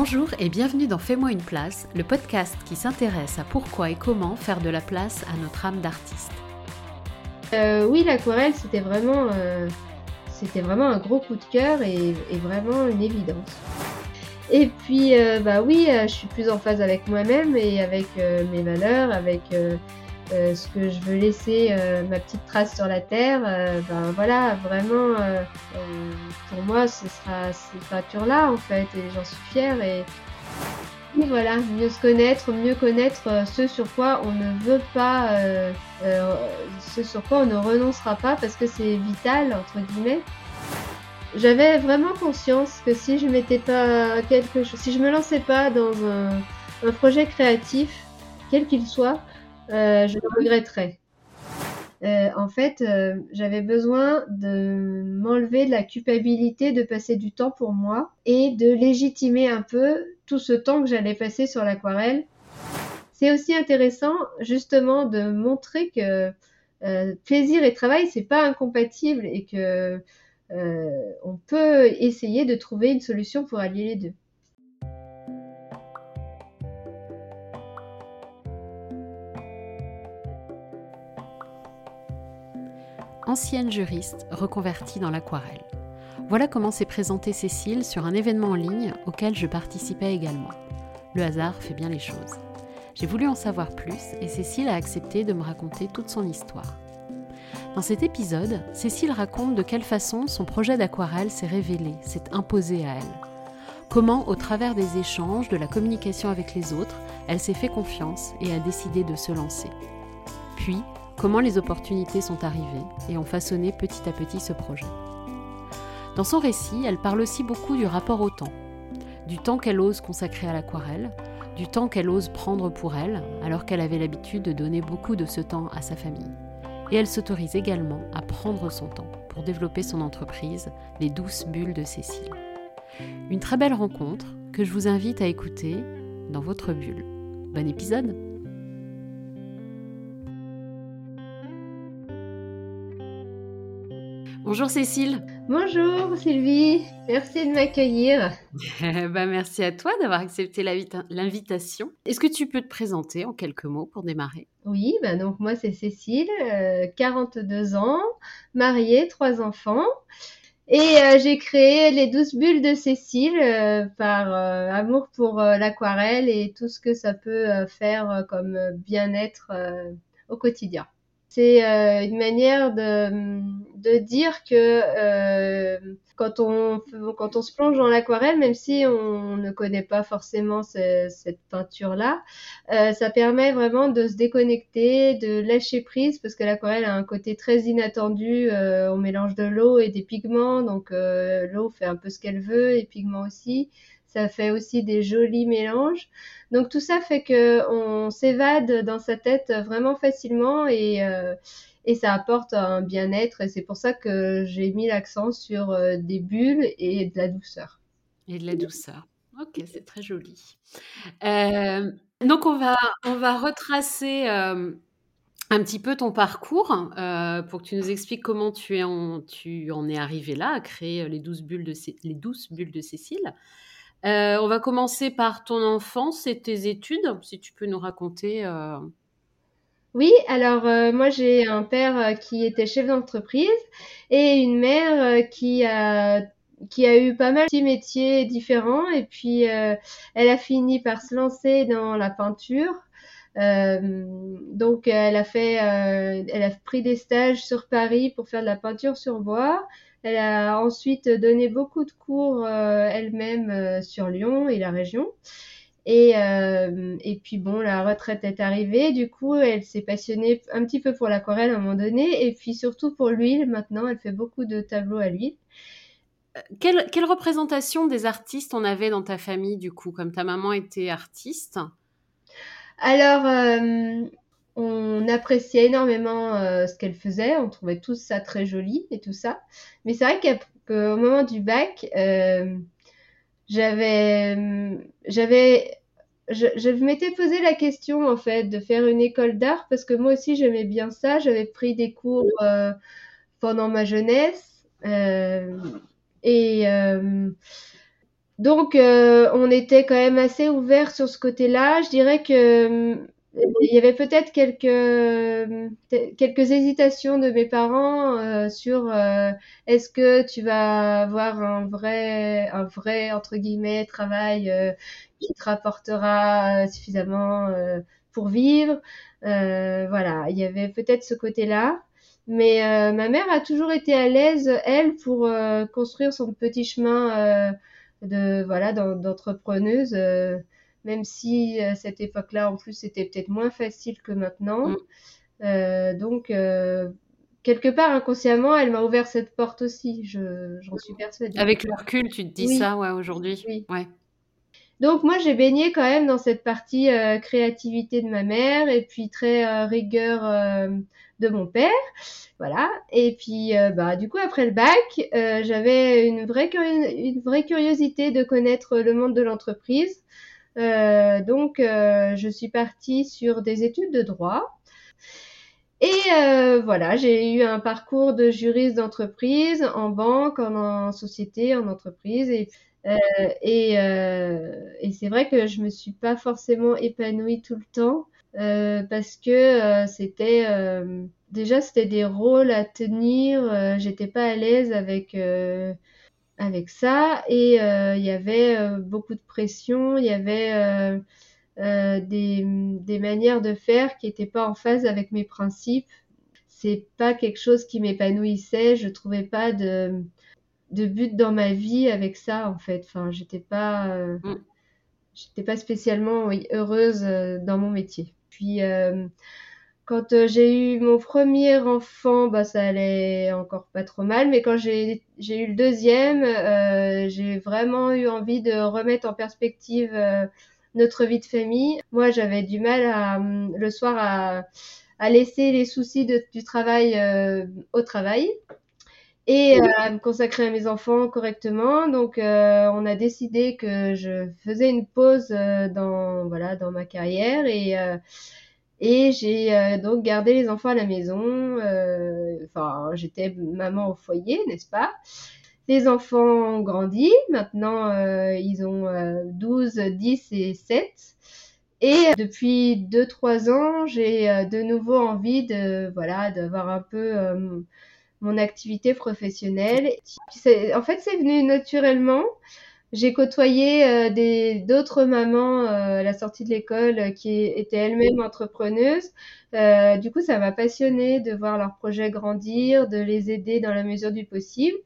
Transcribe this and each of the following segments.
Bonjour et bienvenue dans Fais-moi une place, le podcast qui s'intéresse à pourquoi et comment faire de la place à notre âme d'artiste. Euh, oui, l'aquarelle, c'était vraiment, euh, c'était vraiment un gros coup de cœur et, vraiment une évidence. Et puis, euh, bah oui, je suis plus en phase avec moi-même et avec mes valeurs, avec ce que je veux laisser, ma petite trace sur la terre. ben voilà, vraiment, pour moi, ce sera cette peinture-là en fait, et j'en suis fière. Et, voilà, mieux se connaître, mieux connaître euh, ce sur quoi on ne veut pas, euh, euh, ce sur quoi on ne renoncera pas parce que c'est vital, entre guillemets. J'avais vraiment conscience que si je mettais pas quelque chose, si je me lançais pas dans un, projet créatif, quel qu'il soit, je le regretterais. en fait, j'avais besoin de m'enlever de la culpabilité de passer du temps pour moi et de légitimer un peu tout ce temps que j'allais passer sur l'aquarelle. C'est aussi intéressant justement de montrer que euh, plaisir et travail c'est pas incompatible et que euh, on peut essayer de trouver une solution pour allier les deux. Ancienne juriste reconvertie dans l'aquarelle. Voilà comment s'est présentée Cécile sur un événement en ligne auquel je participais également. Le hasard fait bien les choses. J'ai voulu en savoir plus et Cécile a accepté de me raconter toute son histoire. Dans cet épisode, Cécile raconte de quelle façon son projet d'aquarelle s'est révélé, s'est imposé à elle. Comment, au travers des échanges, de la communication avec les autres, elle s'est fait confiance et a décidé de se lancer. Puis, comment les opportunités sont arrivées et ont façonné petit à petit ce projet. Dans son récit, elle parle aussi beaucoup du rapport au temps, du temps qu'elle ose consacrer à l'aquarelle, du temps qu'elle ose prendre pour elle, alors qu'elle avait l'habitude de donner beaucoup de ce temps à sa famille. Et elle s'autorise également à prendre son temps pour développer son entreprise, les douces bulles de Cécile. Une très belle rencontre que je vous invite à écouter dans votre bulle. Bon épisode Bonjour Cécile. Bonjour Sylvie, merci de m'accueillir. bah, merci à toi d'avoir accepté l'invitation. Est-ce que tu peux te présenter en quelques mots pour démarrer? Oui, bah donc moi c'est Cécile, 42 euh, ans, mariée, trois enfants. Et euh, j'ai créé les douze bulles de Cécile euh, par amour pour l'aquarelle et tout ce que ça peut faire comme bien-être au quotidien. C'est euh, une manière de, dire que euh, quand, on, se plonge dans l'aquarelle, même si on ne connaît pas forcément cette peinture-là, euh, ça permet vraiment de se déconnecter, de lâcher prise, parce que l'aquarelle a un côté très inattendu. on mélange de l'eau et des pigments, donc l'eau fait un peu ce qu'elle veut, et pigments aussi ça fait aussi des jolis mélanges. Donc tout ça fait que on s'évade dans sa tête vraiment facilement et, euh, ça apporte un bien-être et c'est pour ça que j'ai mis l'accent sur euh, des bulles et de la douceur. Et de la douceur. Ok, c'est très joli. Euh, donc on va, on va retracer un petit peu ton parcours pour que tu nous expliques comment tu, es en, tu en es arrivé là à créer les douze bulles de, les douces bulles de Cécile. Euh, on va commencer par ton enfance et tes études, si tu peux nous raconter. Euh. Oui, alors euh, moi j'ai un père qui était chef d'entreprise et une mère qui a qui a eu pas mal de métiers différents et puis elle a fini par se lancer dans la peinture. donc elle a fait, elle a pris des stages sur Paris pour faire de la peinture sur bois. Elle a ensuite donné beaucoup de cours euh, elle-même euh, sur Lyon et la région. Et, euh, et, puis bon, la retraite est arrivée. Du coup, elle s'est passionnée un petit peu pour l'aquarelle à un moment donné, et puis surtout pour l'huile. Maintenant, elle fait beaucoup de tableaux à l'huile. Quelle, quelle, représentation des artistes on avait dans ta famille, du coup, comme ta maman était artiste? Alors, on appréciait énormément euh, ce qu'elle faisait, on trouvait tout ça très joli et tout ça. Mais c'est vrai qu'au moment du bac, euh, j'avais, j'avais, je, m'étais posé la question en fait de faire une école d'art parce que moi aussi j'aimais bien ça. J'avais pris des cours euh, pendant ma jeunesse et Donc, on était quand même assez ouvert sur ce côté-là. Je dirais que il y avait peut-être quelques, quelques hésitations de mes parents euh, sur euh, est-ce que tu vas avoir un vrai, un vrai entre guillemets travail euh, qui te rapportera suffisamment pour vivre? voilà, il y avait peut-être ce côté-là. Mais ma mère a toujours été à l'aise, elle, pour construire son petit chemin de voilà d'entrepreneuse même si à cette époque-là, en plus, c'était peut-être moins facile que maintenant. Mm. Euh, donc, euh, quelque part, inconsciemment, elle m'a ouvert cette porte aussi, j'en suis persuadée. Avec le recul, tu te dis ça ouais, aujourd'hui oui. Ouais. Donc moi j'ai baigné quand même dans cette partie euh, créativité de ma mère et puis très rigueur de mon père, voilà. Et puis bah du coup après le bac, j'avais une vraie une vraie curiosité de connaître le monde de l'entreprise. Euh, donc, euh, je suis partie sur des études de droit. Et euh, voilà, j'ai eu un parcours de juriste d'entreprise en banque, en, société, en entreprise. Et, et, c'est vrai que je me suis pas forcément épanouie tout le temps parce que c'était déjà c'était des rôles à tenir. J'étais pas à l'aise avec avec ça et euh, il y avait euh, beaucoup de pression, il y avait euh, des, des, manières de faire qui n'étaient pas en phase avec mes principes. C'est pas quelque chose qui m'épanouissait, je trouvais pas de, de but dans ma vie avec ça en fait. Enfin, j'étais pas, mm. j'étais pas spécialement heureuse dans mon métier. Puis quand euh, j'ai eu mon premier enfant, bah, ça allait encore pas trop mal, mais quand j'ai eu le deuxième, euh, j'ai vraiment eu envie de remettre en perspective euh, notre vie de famille. Moi, j'avais du mal à, le soir à, à laisser les soucis de, du travail au travail et à me consacrer à mes enfants correctement. Donc, on a décidé que je faisais une pause dans voilà dans ma carrière et et j'ai euh, donc gardé les enfants à la maison. Euh, enfin, j'étais maman au foyer, n'est-ce pas? Les enfants ont grandi. Maintenant, euh, ils ont 12, 10 et 7. Et depuis 2-3 ans, j'ai de nouveau envie de voilà d'avoir un peu mon activité professionnelle. En fait, c'est venu naturellement. J'ai côtoyé euh, des d'autres mamans euh, à la sortie de l'école euh, qui étaient elles-mêmes entrepreneuses. du coup, ça m'a passionnée de voir leurs projets grandir, de les aider dans la mesure du possible.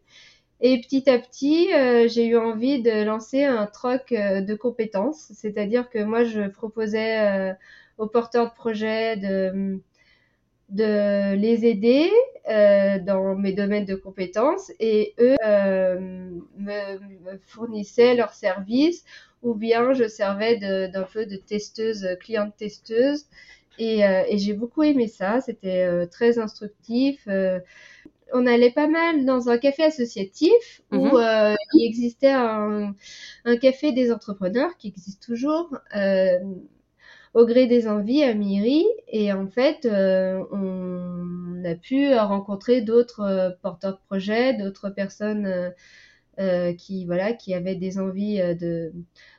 Et petit à petit, j'ai eu envie de lancer un troc de compétences, c'est-à-dire que moi, je proposais aux porteurs de projets de de les aider euh, dans mes domaines de compétences et eux euh, me, fournissaient leurs services ou bien je servais d'un peu de testeuse, cliente testeuse et, euh, et j'ai beaucoup aimé ça, c'était euh, très instructif. Euh, on allait pas mal dans un café associatif où mhm. il existait un, un, café des entrepreneurs qui existe toujours au gré des envies à Miri. Et en fait, euh, on a pu rencontrer d'autres euh, porteurs de projets, d'autres personnes euh, qui voilà qui avaient des envies de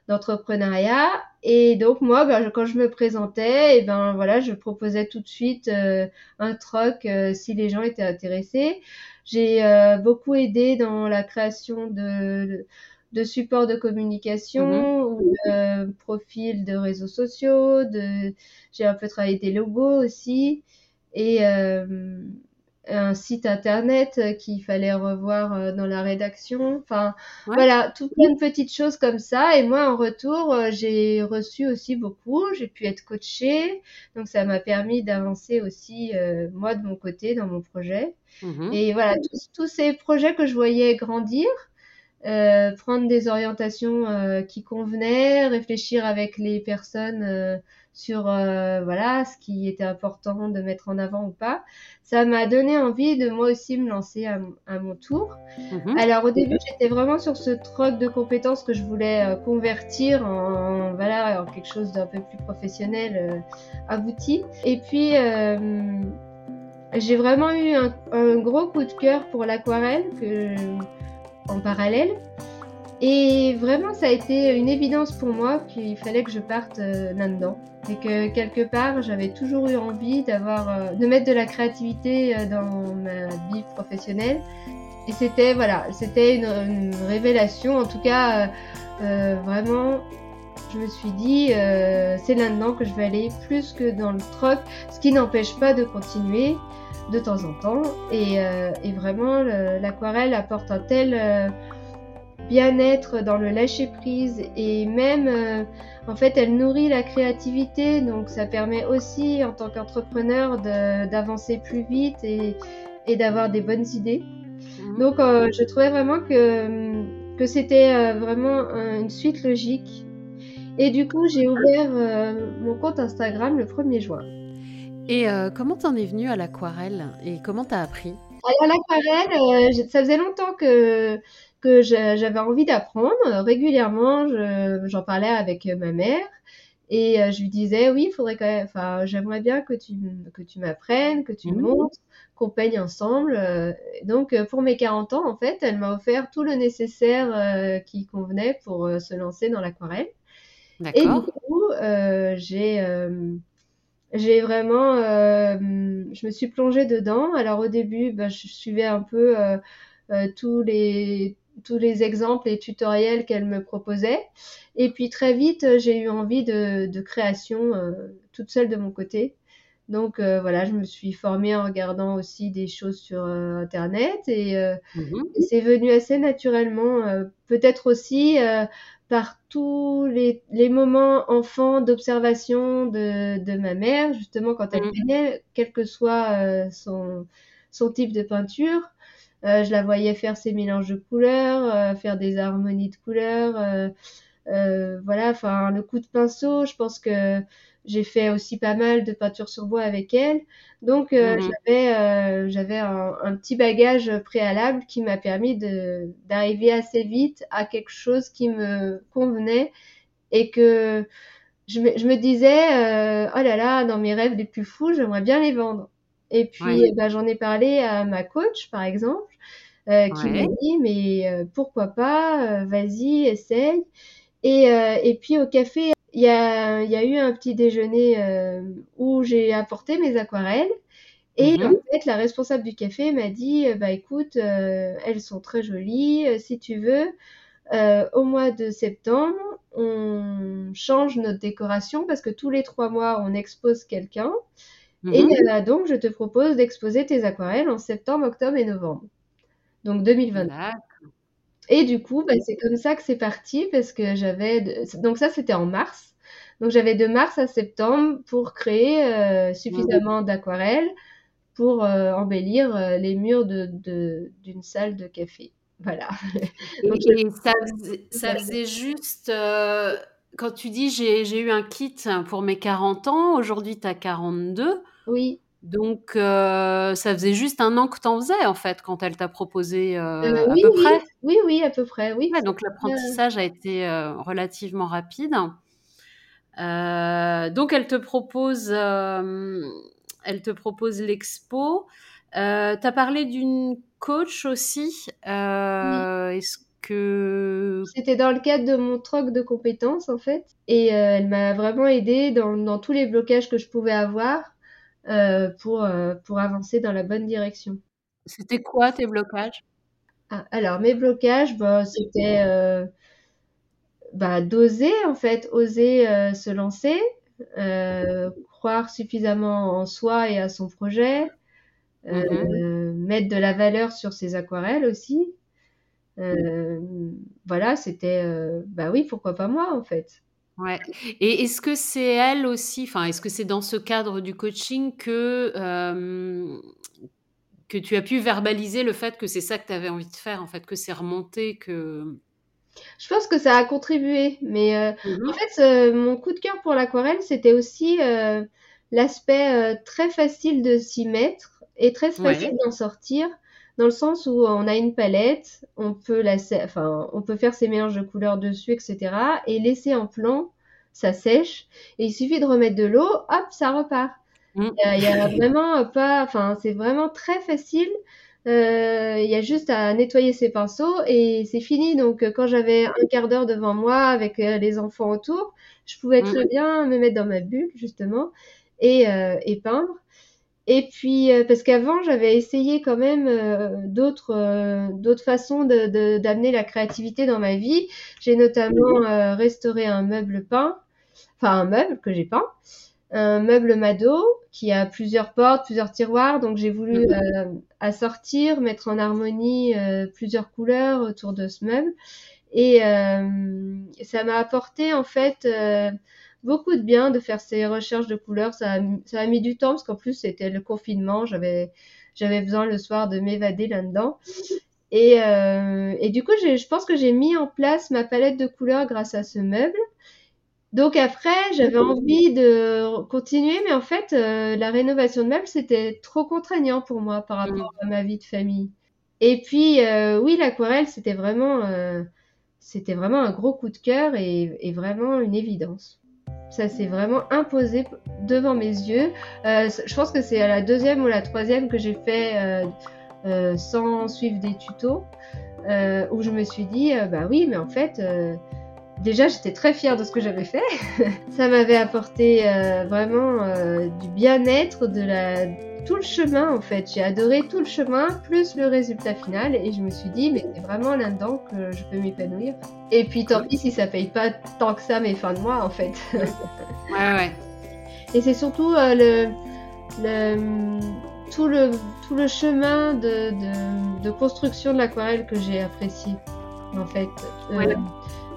d'entrepreneuriat. Et donc moi, ben, quand je me présentais, et ben voilà, je proposais tout de suite un troc si les gens étaient intéressés. J'ai beaucoup aidé dans la création de de support de communication mhm. ou de profil de réseaux sociaux. De... J'ai un peu travaillé des logos aussi et euh, un site internet qu'il fallait revoir euh, dans la rédaction. Enfin, voilà, tout plein de petites choses comme ça. Et moi, en retour, euh, j'ai reçu aussi beaucoup. J'ai pu être coachée. Donc, ça m'a permis d'avancer aussi, moi, de mon côté, dans mon projet. Mhm. Et voilà, tous ces projets que je voyais grandir, euh, prendre des orientations euh, qui convenaient, réfléchir avec les personnes euh, sur voilà ce qui était important de mettre en avant ou pas. Ça m'a donné envie de moi aussi me lancer à, mon tour. Mhm. Alors au début j'étais vraiment sur ce troc de compétences que je voulais convertir en, voilà en quelque chose d'un peu plus professionnel abouti. Et puis j'ai vraiment eu un, un, gros coup de cœur pour l'aquarelle que en parallèle. Et vraiment, ça a été une évidence pour moi qu'il fallait que je parte euh, là-dedans. Et que quelque part, j'avais toujours eu envie d'avoir, euh, de mettre de la créativité euh, dans ma vie professionnelle. Et c'était, voilà, c'était une, révélation. En tout cas, vraiment, je me suis dit, c'est là-dedans que je vais aller plus que dans le troc. Ce qui n'empêche pas de continuer de temps en temps. Et, et vraiment, l'aquarelle apporte un tel bien-être, dans le lâcher-prise et même, euh, en fait, elle nourrit la créativité, donc ça permet aussi, en tant qu'entrepreneur, d'avancer plus vite et, et d'avoir des bonnes idées. Mhm. Donc, euh, je trouvais vraiment que, que c'était euh, vraiment une suite logique. Et du coup, j'ai ouvert mon compte Instagram le 1er juin. Et comment t'en es venue à l'aquarelle et comment t'as appris? Alors l'aquarelle, ça faisait longtemps que que j'avais envie d'apprendre. Régulièrement, j'en parlais avec ma mère et euh, je lui disais oui, faudrait quand même, enfin, j'aimerais bien que tu, que tu m'apprennes, que tu me mmh. montres, qu'on peigne ensemble. Euh. Donc, euh, pour mes 40 ans, en fait, elle m'a offert tout le nécessaire qui convenait pour se lancer dans l'aquarelle. Et du coup, j'ai j'ai vraiment, je me suis plongée dedans. Alors au début, bah, je suivais un peu tous les tous les exemples et tutoriels qu'elle me proposait. Et puis très vite, j'ai eu envie de, création euh, toute seule de mon côté. Donc euh, voilà, je me suis formée en regardant aussi des choses sur euh, Internet et, mhm. c'est venu assez naturellement, peut-être aussi par tous les, moments enfants d'observation de, ma mère, justement quand elle venait, mhm. quel que soit son, son type de peinture. Euh, je la voyais faire ses mélanges de couleurs, euh, faire des harmonies de couleurs. Euh, voilà, enfin, le coup de pinceau, je pense que j'ai fait aussi pas mal de peinture sur bois avec elle. Donc, mhm. j'avais, j'avais un, petit bagage préalable qui m'a permis de, d'arriver assez vite à quelque chose qui me convenait et que je me, je me disais, oh là là, dans mes rêves les plus fous, j'aimerais bien les vendre. Et puis, bah, j'en ai parlé à ma coach, par exemple, euh, qui m'a dit, mais euh, pourquoi pas, euh, vas-y, essaye. Et, et puis au café, il y a, y a eu un petit déjeuner où j'ai apporté mes aquarelles. Et mmh en fait, la responsable du café m'a dit, bah écoute, elles sont très jolies, si tu veux, au mois de septembre, on change notre décoration parce que tous les trois mois, on expose quelqu'un. Et mhm. donc, je te propose d'exposer tes aquarelles en septembre, octobre et novembre. Donc 2020. Et du coup, bah, c'est comme ça que c'est parti parce que j'avais. Donc, ça, c'était en mars. Donc, j'avais de mars à septembre pour créer euh, suffisamment d'aquarelles pour euh, embellir euh, les murs d'une de, salle de café. Voilà. Donc, ça, faisait, juste quand tu dis j'ai eu un kit pour mes 40 ans, aujourd'hui tu as 42. Oui. Donc, euh, ça faisait juste un an que tu en faisais, en fait, quand elle t'a proposé euh, euh, à peu près. Oui, oui, à peu près, oui. donc, l'apprentissage a été relativement rapide. donc, elle te propose, elle te propose l'expo. tu as parlé d'une coach aussi. Est-ce que... C'était dans le cadre de mon troc de compétences, en fait. Et elle m'a vraiment aidée dans, dans tous les blocages que je pouvais avoir. Euh, pour, euh, pour avancer dans la bonne direction. C'était quoi tes blocages? Ah, Alors, mes blocages, bah, c'était euh, bah, d'oser, en fait, oser se lancer, croire suffisamment en soi et à son projet, mmh mettre de la valeur sur ses aquarelles aussi. voilà, c'était, bah oui, pourquoi pas moi, en fait. Ouais. Et est-ce que c'est elle aussi, enfin, est-ce que c'est dans ce cadre du coaching que, que tu as pu verbaliser le fait que c'est ça que tu avais envie de faire, en fait, que c'est remonté, que... Je pense que ça a contribué, mais mmh en fait, mon coup de cœur pour l'aquarelle, c'était aussi l'aspect très facile de s'y mettre et très facile d'en sortir, dans le sens où on a une palette, on peut, la, enfin, on peut faire ses mélanges de couleurs dessus, etc. Et laisser en plan, ça sèche. Et il suffit de remettre de l'eau, hop, ça repart. Mm. Il y, a vraiment pas, enfin, c'est vraiment très facile Euh, il y a juste à nettoyer ses pinceaux et c'est fini. Donc, quand j'avais un quart d'heure devant moi avec les enfants autour, je pouvais mmh. très bien me mettre dans ma bulle, justement, et, et peindre. Et puis, parce qu'avant, j'avais essayé quand même d'autres d'autres façons d'amener de, la créativité dans ma vie. J'ai notamment mmh. restauré un meuble peint, enfin un meuble que j'ai peint un meuble Mado qui a plusieurs portes, plusieurs tiroirs. Donc j'ai voulu mhm. euh, assortir, mettre en harmonie euh, plusieurs couleurs autour de ce meuble. Et euh, ça m'a apporté en fait beaucoup de bien de faire ces recherches de couleurs. Ça a, ça a mis du temps parce qu'en plus c'était le confinement. J'avais j'avais besoin le soir de m'évader là-dedans. Et, et, du coup, je pense que j'ai mis en place ma palette de couleurs grâce à ce meuble. Donc après, j'avais envie de continuer, mais en fait, euh, la rénovation de meubles, c'était trop contraignant pour moi par rapport mm. à ma vie de famille. Et puis, euh, oui, l'aquarelle, c'était vraiment, euh, c'était vraiment un gros coup de cœur et, et vraiment une évidence. Ça s'est vraiment imposé devant mes yeux. je pense que c'est la deuxième ou la troisième que j'ai fait sans suivre des tutos, où je me suis dit, bah oui, mais en fait Déjà, j'étais très fière de ce que j'avais fait. ça m'avait apporté euh, vraiment euh, du bien-être, de la tout le chemin en fait. J'ai adoré tout le chemin plus le résultat final et je me suis dit mais c'est vraiment là-dedans que je peux m'épanouir. Et puis tant pis si ça paye pas tant que ça mes fins de mois en fait. ouais ouais. Et c'est surtout euh, le, le, tout le tout le chemin de, de, de construction de l'aquarelle que j'ai apprécié en fait. Ouais.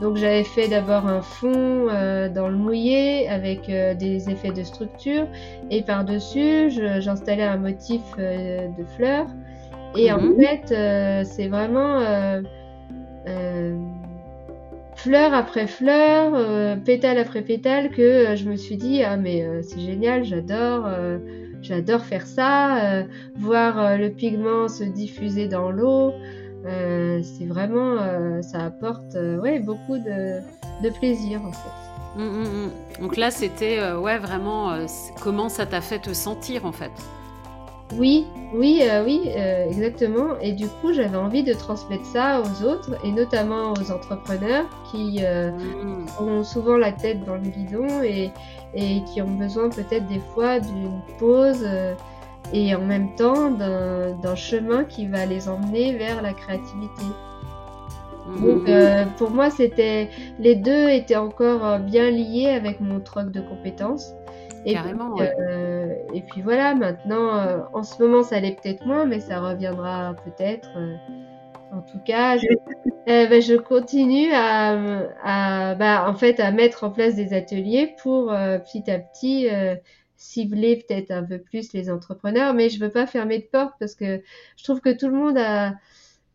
Donc j'avais fait d'abord un fond euh, dans le mouillé avec euh, des effets de structure et par-dessus j'installais un motif euh, de fleurs. Et en mhm. fait c'est vraiment fleur après fleur, pétale après pétale que je me suis dit ah mais c'est génial, j'adore. J'adore faire ça, voir le pigment se diffuser dans l'eau, euh, c'est vraiment, euh, ça apporte euh, ouais, beaucoup de, de, plaisir en fait. Mmh, mmh, mmh. Donc là, c'était ouais, vraiment comment ça t'a fait te sentir en fait? Oui, oui, oui, exactement. Et du coup, j'avais envie de transmettre ça aux autres, et notamment aux entrepreneurs qui ont souvent la tête dans le guidon et, et qui ont besoin peut-être des fois d'une pause et en même temps d'un chemin qui va les emmener vers la créativité. Mhm. Donc euh, pour moi, c'était les deux étaient encore euh, bien liés avec mon troc de compétences. Et Carrément. Puis, euh, et puis voilà, maintenant, euh, en ce moment, ça l'est peut-être moins, mais ça reviendra peut-être. en tout cas, je, ben, je continue à, à bah, en fait, à mettre en place des ateliers pour petit à petit cibler peut-être un peu plus les entrepreneurs, mais je veux pas fermer de porte parce que je trouve que tout le monde a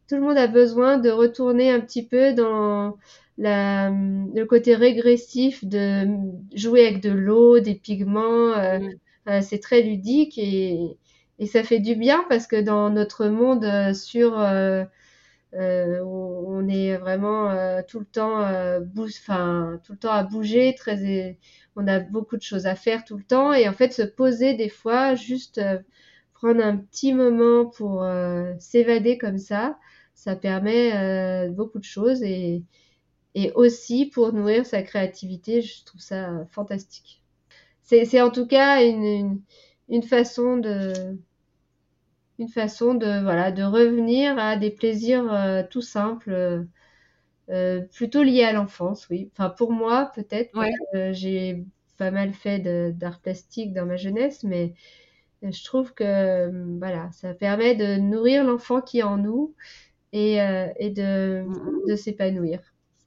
tout le monde a besoin de retourner un petit peu dans la, le côté régressif de jouer avec de l'eau, des pigments. Euh, mm. euh, c'est très ludique et, et ça fait du bien parce que dans notre monde euh, sur euh, on est vraiment tout le temps enfin tout le temps à bouger, très on a beaucoup de choses à faire tout le temps et en fait se poser des fois, juste euh, prendre un petit moment pour euh, s'évader comme ça, ça permet euh, beaucoup de choses et, aussi pour nourrir sa créativité, je trouve ça fantastique. C'est en tout cas une, façon de revenir à des plaisirs tout simples euh, plutôt lié à l'enfance, oui. Enfin, pour moi, peut-être. j'ai pas mal fait d'art plastique dans ma jeunesse, mais je trouve que euh, voilà, ça permet de nourrir l'enfant qui est en nous et, euh, et de, mm-hmm. de s'épanouir.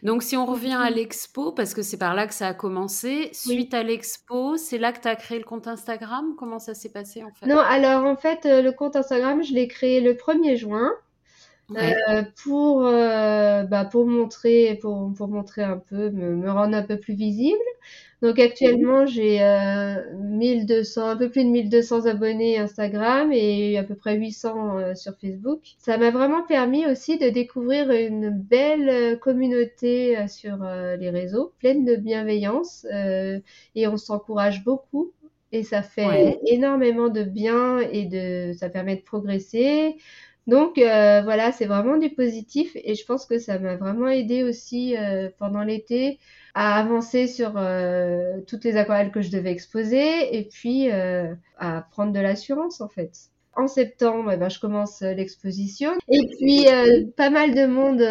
Donc, si on revient à l'expo, parce que c'est par là que ça a commencé, suite à l'expo, c'est là que tu as créé le compte Instagram? Comment ça s'est passé en fait? Non, alors en fait, le compte Instagram, je l'ai créé le 1er juin. Euh, pour euh, bah, pour montrer pour, pour montrer un peu me, me, rendre un peu plus visible. Donc actuellement j'ai euh, 1200 un peu plus de 1200 abonnés Instagram et à peu près 800 euh, sur Facebook. Ça m'a vraiment permis aussi de découvrir une belle euh, communauté sur les réseaux pleine de bienveillance et on s'encourage beaucoup. Et ça fait énormément de bien et de ça permet de progresser Donc voilà, c'est vraiment du positif et je pense que ça m'a vraiment aidé aussi pendant l'été à avancer sur toutes les aquarelles que je devais exposer et puis à prendre de l'assurance en fait. En septembre, eh ben, je commence l'exposition et puis pas mal de monde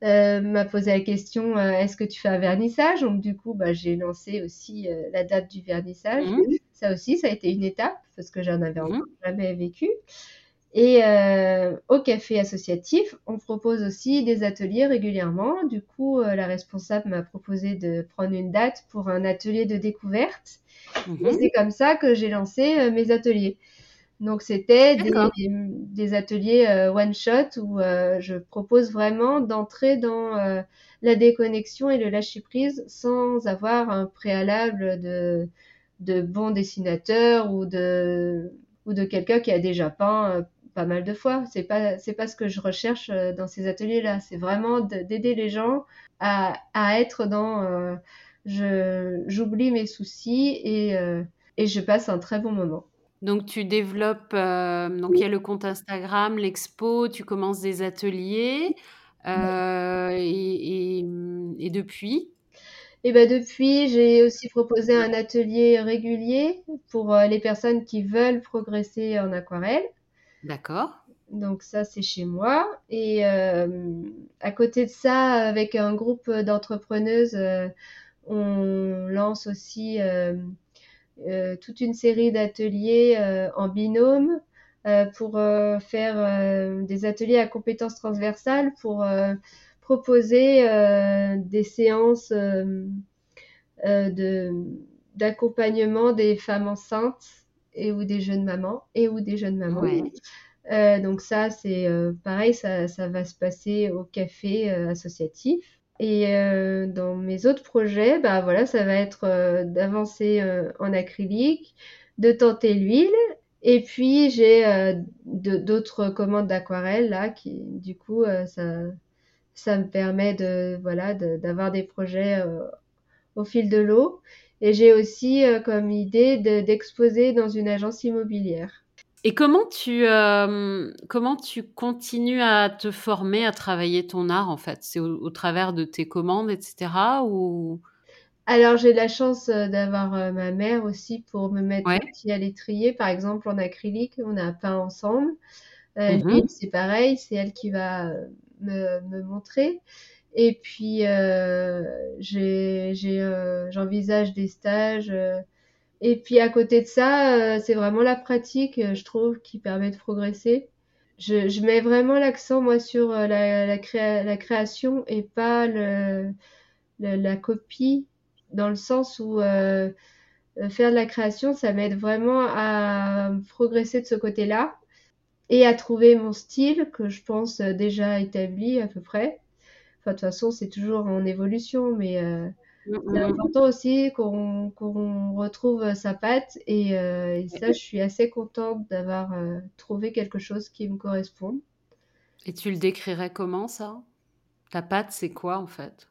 m'a posé la question est-ce que tu fais un vernissage? Donc du coup, bah, j'ai lancé aussi la date du vernissage. Mmh. Ça aussi, ça a été une étape parce que j'en avais mmh. jamais vécu. Et euh, au café associatif, on propose aussi des ateliers régulièrement. Du coup, euh, la responsable m'a proposé de prendre une date pour un atelier de découverte. Et mhm. c'est comme ça que j'ai lancé euh, mes ateliers. Donc, c'était des, des, ateliers one-shot où je propose vraiment d'entrer dans la déconnexion et le lâcher-prise sans avoir un préalable de, de bon dessinateur ou de, ou de quelqu'un qui a déjà peint pas mal de fois. C'est pas c'est pas ce que je recherche euh, dans ces ateliers-là. C'est vraiment d'aider les gens à, à être dans euh, je j'oublie mes soucis et euh, et je passe un très bon moment. Donc tu développes donc il y a le compte Instagram, l'expo, tu commences des ateliers et, et, depuis? Et ben depuis, j'ai aussi proposé un atelier régulier pour les personnes qui veulent progresser en aquarelle. D'accord. Donc ça, c'est chez moi. Et euh, à côté de ça, avec un groupe d'entrepreneuses, euh, on lance aussi euh, toute une série d'ateliers en binôme pour faire des ateliers à compétences transversales, pour proposer des séances d'accompagnement des femmes enceintes et ou des jeunes mamans et ou des jeunes mamans. Euh, donc ça, c'est euh, pareil, ça, ça, va se passer au café euh, associatif. Et dans mes autres projets, bah voilà, ça va être d'avancer en acrylique, de tenter l'huile. Et puis j'ai d'autres commandes d'aquarelle là, qui du coup ça, ça me permet de voilà d'avoir des projets au fil de l'eau. Et j'ai aussi euh, comme idée d'exposer dans une agence immobilière. Et comment tu, euh, comment tu continues à te former, à travailler ton art en fait? C'est au, travers de tes commandes, etc. Ou... Alors j'ai la chance euh, d'avoir ma mère aussi pour me mettre à l'étrier. Par exemple en acrylique, on a peint ensemble. Mmh c'est pareil, c'est elle qui va me, me montrer. Et puis, euh, euh, j'envisage des stages. Euh, et puis, à côté de ça, c'est vraiment la pratique, je trouve, qui permet de progresser. Je, je mets vraiment l'accent, moi, sur la, la, la, création et pas le, la copie, dans le sens où faire de la création, ça m'aide vraiment à progresser de ce côté-là et à trouver mon style que je pense déjà établi à peu près de toute façon, c'est toujours en évolution, mais euh, mm, c'est mm. important aussi qu'on retrouve sa patte. Et, euh, ça, je suis assez contente d'avoir euh, trouvé quelque chose qui me correspond. Et tu le décrirais comment, ça? Ta patte, c'est quoi, en fait?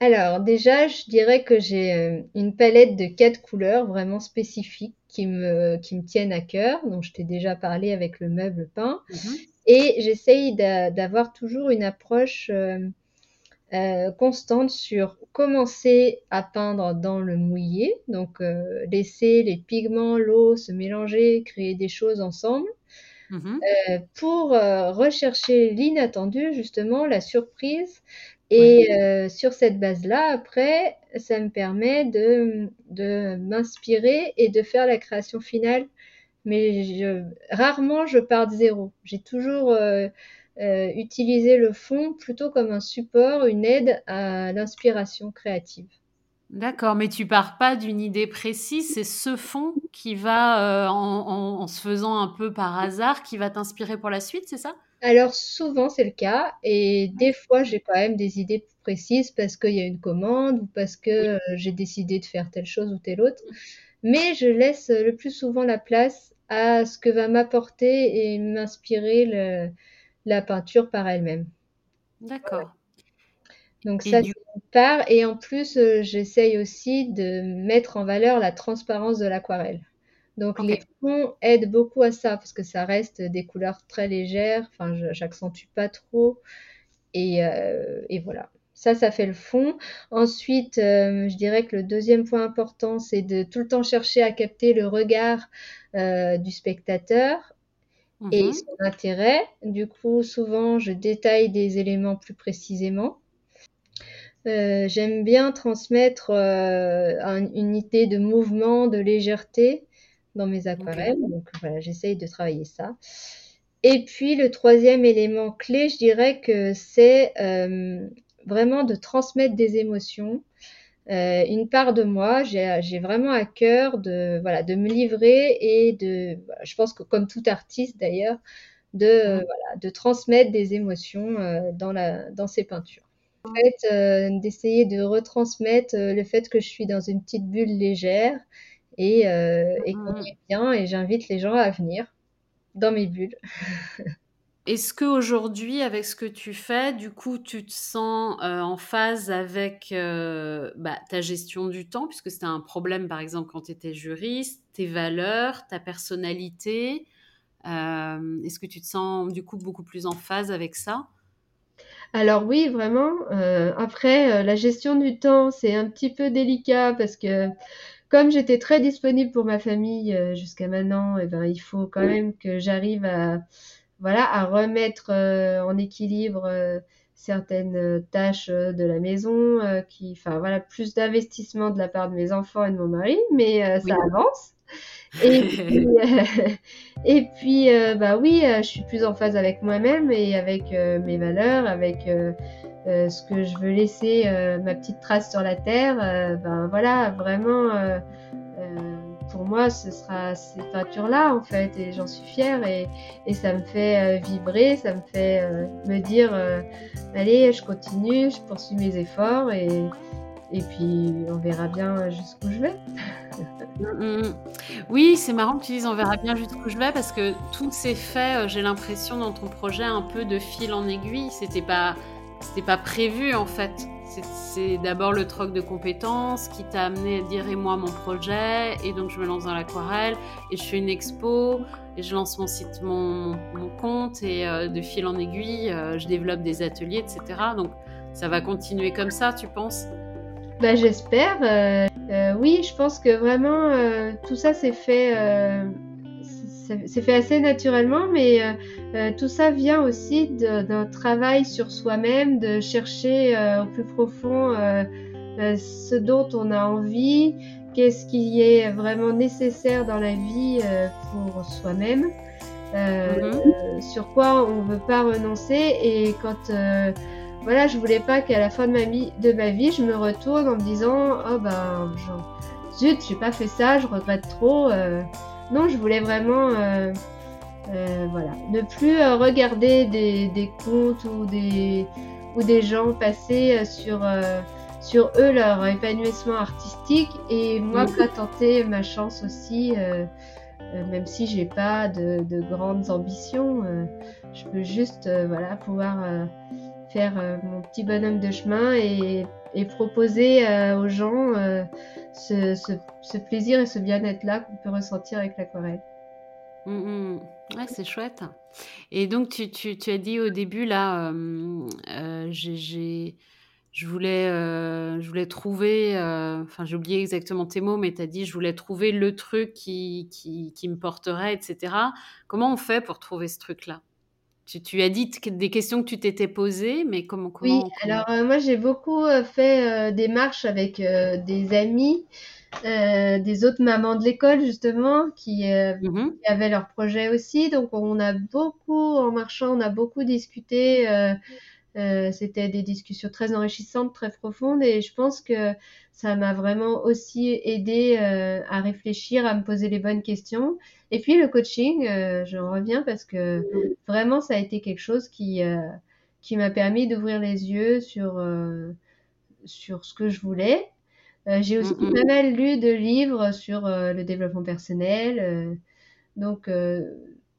Alors déjà, je dirais que j'ai une palette de quatre couleurs vraiment spécifiques qui me, qui me tiennent à cœur, dont je t'ai déjà parlé avec le meuble peint. Mm-hmm. Et j'essaye d'avoir toujours une approche euh, constante sur commencer à peindre dans le mouillé, donc euh, laisser les pigments, l'eau se mélanger, créer des choses ensemble, mhm. euh, pour rechercher l'inattendu, justement, la surprise. Et sur cette base-là, après, ça me permet de, de m'inspirer et de faire la création finale. Mais je, rarement je pars de zéro. J'ai toujours euh, utiliser le fond plutôt comme un support, une aide à l'inspiration créative. D'accord, mais tu pars pas d'une idée précise, c'est ce fond qui va, euh, en, se faisant un peu par hasard, qui va t'inspirer pour la suite, c'est ça? Alors souvent c'est le cas, et des fois j'ai quand même des idées précises parce qu'il y a une commande ou parce que euh, j'ai décidé de faire telle chose ou telle autre, mais je laisse le plus souvent la place à ce que va m'apporter et m'inspirer le, la peinture par elle-même. D'accord. Donc ça, c'est une part. Et en plus, euh, j'essaye aussi de mettre en valeur la transparence de l'aquarelle. Donc les fonds aident beaucoup à ça parce que ça reste des couleurs très légères. Enfin, j'accentue pas trop. Et, euh, et, voilà. Ça, ça fait le fond. Ensuite, euh, je dirais que le deuxième point important, c'est de tout le temps chercher à capter le regard euh, du spectateur et mhm. son intérêt. Du coup, souvent, je détaille des éléments plus précisément. Euh, j'aime bien transmettre euh, une idée de mouvement, de légèreté dans mes aquarelles. Donc voilà, j'essaye de travailler ça. Et puis le troisième élément clé, je dirais que c'est euh, vraiment de transmettre des émotions. Euh, une part de moi, j'ai vraiment à cœur de voilà de me livrer et de, je pense que comme tout artiste d'ailleurs, de mmh. voilà de transmettre des émotions euh, dans la dans ses peintures. En fait, euh, d'essayer de retransmettre le fait que je suis dans une petite bulle légère et, et qu'on mmh. est bien et j'invite les gens à venir dans mes bulles. Est-ce qu'aujourd'hui, avec ce que tu fais, du coup, tu te sens euh, en phase avec euh, bah, ta gestion du temps, puisque c'était un problème, par exemple, quand tu étais juriste, tes valeurs, ta personnalité euh, Est-ce que tu te sens, du coup, beaucoup plus en phase avec ça? Alors oui, vraiment. après, la gestion du temps, c'est un petit peu délicat parce que comme j'étais très disponible pour ma famille jusqu'à maintenant, eh ben, il faut quand même que j'arrive à voilà, à remettre euh, en équilibre euh, certaines euh, tâches de la maison, qui, enfin voilà, plus d'investissement de la part de mes enfants et de mon mari, mais ça avance. Et puis, et puis bah oui, je suis plus en phase avec moi-même et avec mes valeurs, avec ce que je veux laisser, ma petite trace sur la terre. ben voilà, vraiment moi, ce sera ces peintures-là, en fait, et j'en suis fière, et, et, ça me fait euh, vibrer, ça me fait euh, me dire, euh, allez, je continue, je poursuis mes efforts, et, et puis on verra bien jusqu'où je vais. Mm, mm. Oui, c'est marrant que tu dises on verra bien jusqu'où je vais parce que tout s'est fait, j'ai l'impression, dans ton projet un peu de fil en aiguille. C'était pas, c'était pas prévu en fait. C'est d'abord le troc de compétences qui t'a amené à dire et moi mon projet et donc je me lance dans l'aquarelle et je fais une expo et je lance mon site, mon, compte et euh, de fil en aiguille euh, je développe des ateliers etc. Donc ça va continuer comme ça tu penses? Bah, J'espère. Euh, oui je pense que vraiment tout ça s'est fait c'est fait assez naturellement, mais euh, euh, tout ça vient aussi d'un travail sur soi-même, de chercher euh, au plus profond ce dont on a envie, qu'est-ce qui est vraiment nécessaire dans la vie pour soi-même, mm-hmm. sur quoi on ne veut pas renoncer. Et quand voilà, je voulais pas qu'à la fin de ma, vie, de ma vie, je me retourne en me disant oh ben zut, j'ai pas fait ça, je regrette trop. Non, je voulais vraiment euh, euh, voilà, ne plus euh, regarder des, des, contes ou des, ou des gens passer sur, sur eux leur épanouissement artistique. Et moi pas tenter ma chance aussi, même si j'ai pas de, de, grandes ambitions, je peux juste voilà, pouvoir faire mon petit bonhomme de chemin et, et proposer aux gens ce, plaisir et ce bien-être-là qu'on peut ressentir avec l'aquarelle. Mmh. Ouais, c'est chouette. Et donc, tu, as dit au début, là, euh, euh, je, voulais, euh, je voulais trouver, enfin, j'ai oublié exactement tes mots, mais tu as dit, je voulais trouver le truc qui, qui, me porterait, etc. Comment on fait pour trouver ce truc-là? Tu, tu, as dit des questions que tu t'étais posées, mais comment, comment Oui, alors moi j'ai beaucoup fait des marches avec des amis euh, des autres mamans de l'école justement qui, euh, mmh qui, avaient leur projet aussi. Donc on a beaucoup, en marchant, on a beaucoup discuté. Euh, euh C'était des discussions très enrichissantes, très profondes et je pense que ça m'a vraiment aussi aidé à réfléchir, à me poser les bonnes questions. Et puis le coaching, j'en reviens parce que vraiment ça a été quelque chose qui, qui m'a permis d'ouvrir les yeux sur, sur ce que je voulais euh, j'ai aussi pas mal lu de livres sur euh, le développement personnel. Euh, donc,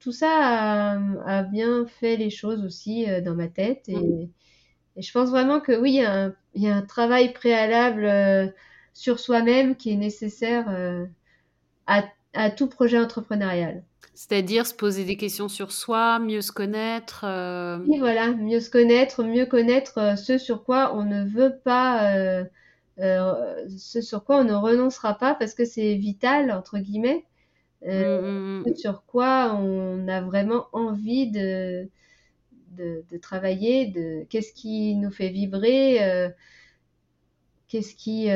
tout ça a, bien fait les choses aussi dans ma tête. Et, mmh. et, je pense vraiment que oui, il y a un, il y a un travail préalable sur soi-même qui est nécessaire à, à tout projet entrepreneurial. C'est-à-dire se poser des questions sur soi, mieux se connaître. Euh, oui, voilà, mieux se connaître, mieux connaître euh, ce sur quoi on ne veut pas, euh, ce sur quoi on ne renoncera pas parce que c'est vital, entre guillemets, mmh, mmh, mmh. ce sur quoi on a vraiment envie de, de, de travailler, de qu'est-ce qui nous fait vibrer, qu'est-ce qui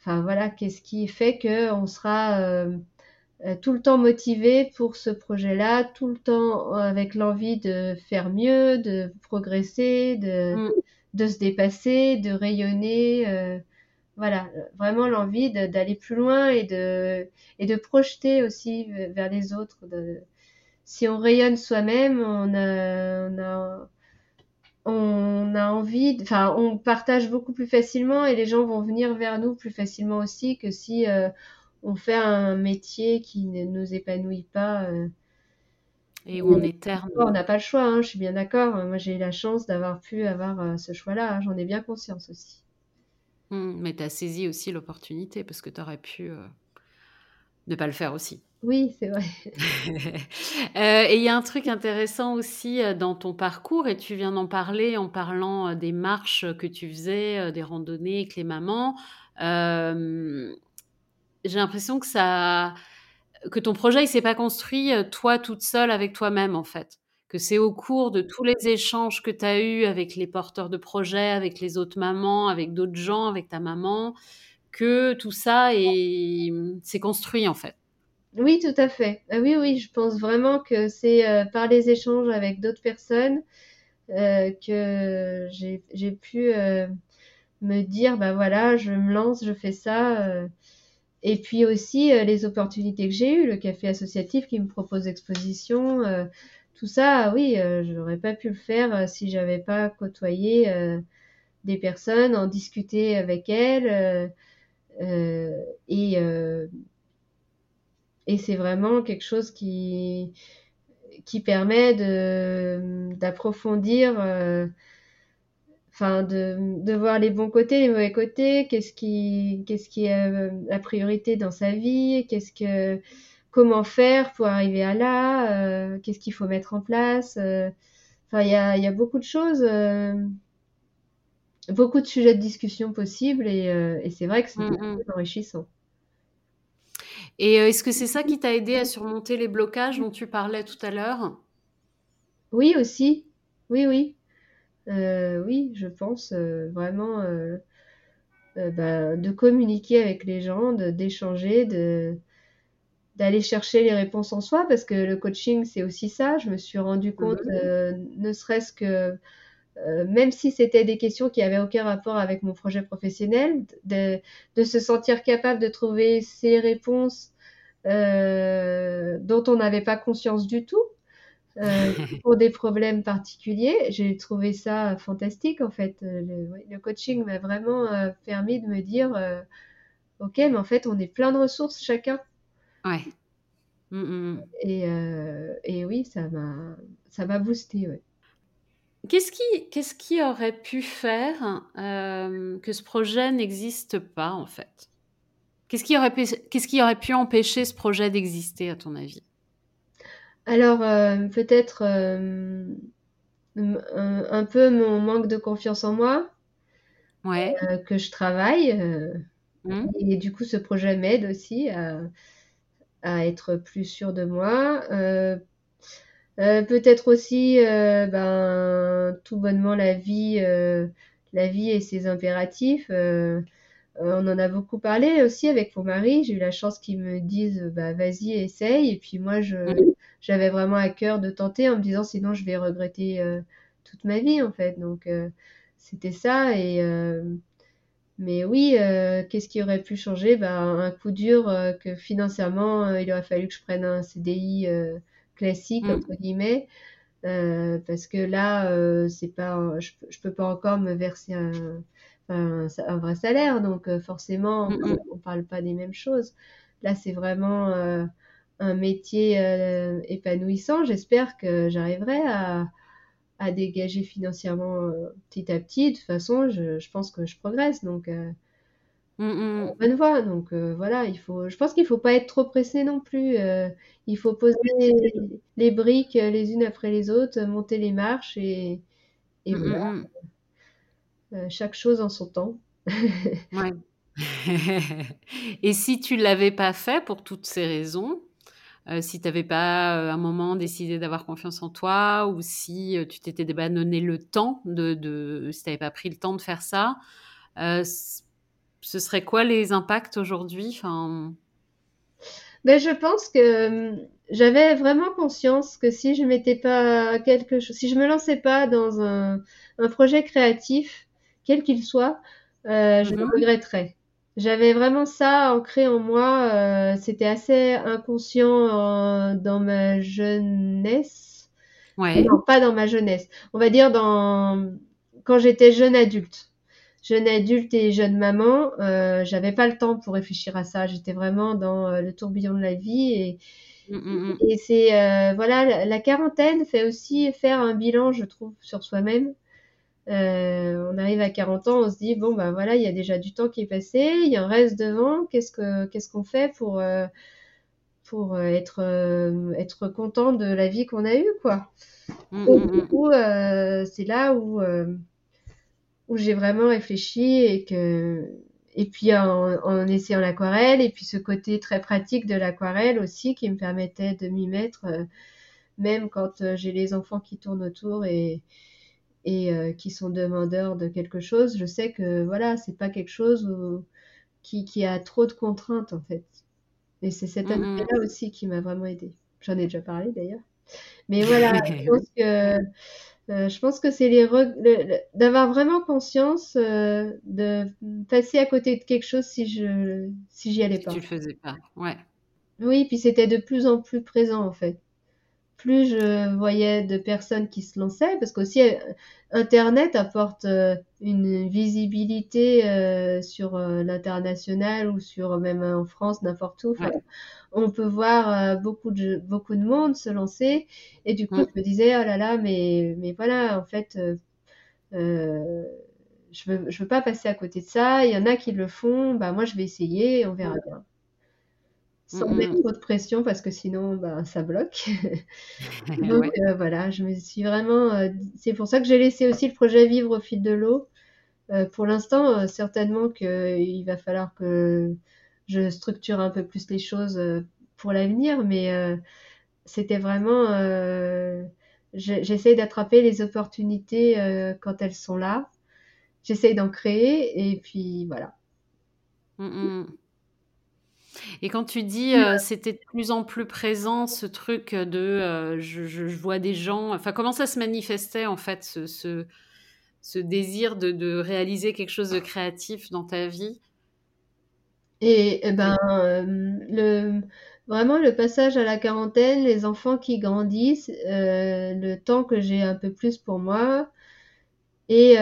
enfin voilà, qu'est-ce qui fait que on sera euh, euh, tout le temps motivé pour ce projet-là, tout le temps avec l'envie de faire mieux, de progresser, de, mm. de se dépasser, de rayonner. Euh, voilà, vraiment l'envie d'aller plus loin et de, et de projeter aussi vers les autres. De, si on rayonne soi-même, on a, on a on a envie, enfin, on partage beaucoup plus facilement et les gens vont venir vers nous plus facilement aussi que si euh, on fait un métier qui ne nous épanouit pas. Euh. et où on est terne. On n'a pas le choix, hein, je suis bien d'accord. Moi, j'ai eu la chance d'avoir pu avoir euh, ce choix-là. Hein, j'en ai bien conscience aussi. Mmh, mais tu as saisi aussi l'opportunité parce que tu aurais pu ne pas le faire aussi. Oui, c'est vrai. Euh, et il y a un truc intéressant aussi euh, dans ton parcours, et tu viens d'en parler en parlant euh, des marches que tu faisais, des randonnées avec les mamans. j'ai l'impression que ça, que ton projet, il s'est pas construit toi toute seule avec toi-même en fait. Que c'est au cours de tous les échanges que tu as eus avec les porteurs de projets, avec les autres mamans, avec d'autres gens, avec ta maman, que tout ça s'est construit en fait. Oui, tout à fait. Ah oui, oui, je pense vraiment que c'est euh, par les échanges avec d'autres personnes euh, que j'ai pu euh, me dire, bah voilà, je me lance, je fais ça. et puis aussi les opportunités que j'ai eues, le café associatif qui me propose exposition, tout ça, oui, j'aurais pas pu le faire si j'avais pas côtoyé des personnes, en discuter avec elles. et c'est vraiment quelque chose qui, permet d'approfondir, euh, enfin, de, voir les bons côtés, les mauvais côtés, qu'est-ce qui, qu'est-ce qui est euh, la priorité dans sa vie, qu'est-ce que, comment faire pour arriver à là, euh, qu'est-ce qu'il faut mettre en place. Enfin, il y a, y a, beaucoup de choses, beaucoup de sujets de discussion possibles et, et c'est vrai que c'est mmh, mmh. enrichissant. Et euh, est-ce que c'est ça qui t'a aidé à surmonter les blocages dont tu parlais tout à l'heure? Oui, aussi. Oui, oui. Euh, oui, je pense euh, vraiment bah, de communiquer avec les gens, d'échanger, de, d'aller chercher les réponses en soi, parce que le coaching, c'est aussi ça. Je me suis rendu compte, mmh. ne serait-ce que, même si c'était des questions qui n'avaient aucun rapport avec mon projet professionnel, de, de se sentir capable de trouver ces réponses euh, dont on n'avait pas conscience du tout. Euh, pour des problèmes particuliers. J'ai trouvé ça fantastique en fait. Le, coaching m'a vraiment euh, permis de me dire, ok, mais en fait on est plein de ressources chacun. Ouais. Mmh, mmh, mmh. Et, et, oui, ça m'a ça m'a boosté. Ouais. Qu'est-ce qui, qu'est-ce qui aurait pu faire que ce projet n'existe pas en fait? Qu'est-ce qui, aurait pu, qu'est-ce qui aurait pu empêcher ce projet d'exister, à ton avis? Alors, euh, peut-être euh, un, peu mon manque de confiance en moi, ouais. Euh, que je travaille. Mmh. Et du coup, ce projet m'aide aussi à, à, être plus sûre de moi. peut-être aussi, ben, tout bonnement, la vie, la vie et ses impératifs. Euh, on en a beaucoup parlé aussi avec mon mari. J'ai eu la chance qu'il me dise bah, vas-y, essaye. Et puis moi, mm. j'avais vraiment à cœur de tenter en me disant sinon je vais regretter euh, toute ma vie en fait. Donc euh, c'était ça. Et, mais oui, qu'est-ce qui aurait pu changer? Bah, Un coup dur que financièrement, il aurait fallu que je prenne un CDI classique, mm. entre guillemets. parce que là, c'est pas, je, je peux pas encore me verser un, un, vrai salaire, donc euh, forcément, on ne parle pas des mêmes choses. Là, c'est vraiment euh, un métier euh, épanouissant. J'espère que j'arriverai à, à, dégager financièrement petit à petit. De toute façon, je, je, pense que je progresse. Donc, Mmh, mmh, en bonne voie. Donc voilà, il faut, je pense qu'il faut pas être trop pressé non plus. il faut poser les, briques les unes après les autres, monter les marches et, et Mmh, voilà. chaque chose en son temps. Ouais. Et si tu l'avais pas fait pour toutes ces raisons, euh, si tu n'avais pas euh, un moment décidé d'avoir confiance en toi ou si euh, tu t'étais pas donné le temps de, de si tu n'avais pas pris le temps de faire ça, ce serait quoi les impacts aujourd'hui? Enfin... ben, je pense que j'avais vraiment conscience que si je m'étais pas quelque chose, si je me lançais pas dans un, un projet créatif, quel qu'il soit, je le mmh regretterais. J'avais vraiment ça ancré en moi. Euh, c'était assez inconscient dans ma jeunesse. Ouais. Non, pas dans ma jeunesse. On va dire dans quand j'étais jeune adulte. Jeune adulte et jeune maman, euh, j'avais pas le temps pour réfléchir à ça. J'étais vraiment dans euh, le tourbillon de la vie et, mmh, mmh, et c'est voilà la quarantaine fait aussi faire un bilan, je trouve, sur soi-même. Euh, on arrive à 40 ans, on se dit bon ben voilà, il y a déjà du temps qui est passé, il y a un reste devant. Qu'est-ce que qu'est-ce qu'on fait pour euh, pour euh, être content de la vie qu'on a eue quoi. Mmh, du mmh, mmh. coup, c'est là où où j'ai vraiment réfléchi et que et puis en, en essayant l'aquarelle et puis ce côté très pratique de l'aquarelle aussi qui me permettait de m'y mettre même quand j'ai les enfants qui tournent autour et et euh, qui sont demandeurs de quelque chose, je sais que voilà, c'est pas quelque chose qui, qui, a trop de contraintes en fait. Et c'est cet mmh, mmh. aspect-là aussi qui m'a vraiment aidé. J'en ai déjà parlé d'ailleurs. Mais voilà, je pense que euh, je pense que c'est les d'avoir vraiment conscience euh, de passer à côté de quelque chose si je si j'y allais pas. Tu le faisais pas, ouais. Oui, puis c'était de plus en plus présent en fait plus je voyais de personnes qui se lançaient, parce qu'aussi euh, Internet apporte euh, une visibilité euh, sur l'international ou sur même en France, n'importe où. On peut voir beaucoup de beaucoup de monde se lancer, et du coup je me disais oh là là, mais mais voilà, en fait, je veux je veux pas passer à côté de ça. Il y en a qui le font, bah moi je vais essayer, et on verra bien sans mettre trop de pression parce que sinon bah, ça bloque. Donc euh, voilà, je me suis vraiment. Euh, c'est pour ça que j'ai laissé aussi le projet vivre au fil de l'eau. Euh, pour l'instant, certainement qu'il va falloir que je structure un peu plus les choses pour l'avenir, mais c'était vraiment. J'essaie d'attraper les opportunités quand elles sont là. J'essaie d'en créer et puis voilà. Mmh. Et quand tu dis euh, c'était de plus en plus présent ce truc de euh, je, je, vois des gens, enfin comment ça se manifestait en fait ce, ce, ce désir de, de, réaliser quelque chose de créatif dans ta vie? Et, eh ben euh, le vraiment le passage à la quarantaine, les enfants qui grandissent, le temps que j'ai un peu plus pour moi et